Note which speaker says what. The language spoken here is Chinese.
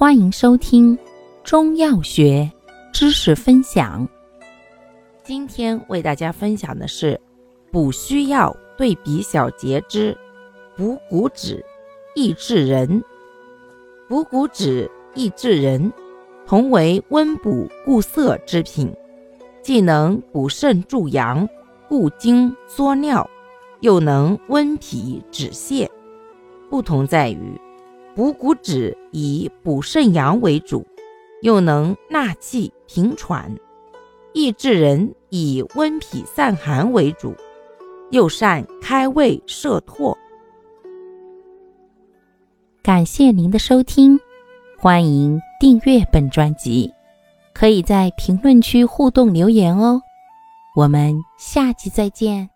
Speaker 1: 欢迎收听中药学知识分享。今天为大家分享的是补虚药对比小节之补骨脂、益智仁。补骨脂、益智仁同为温补固涩之品，既能补肾助阳、固精缩尿，又能温脾止泻。不同在于。补骨脂以补肾阳为主，又能纳气平喘；益智仁以温脾散寒为主，又善开胃摄唾。感谢您的收听，欢迎订阅本专辑，可以在评论区互动留言哦。我们下期再见。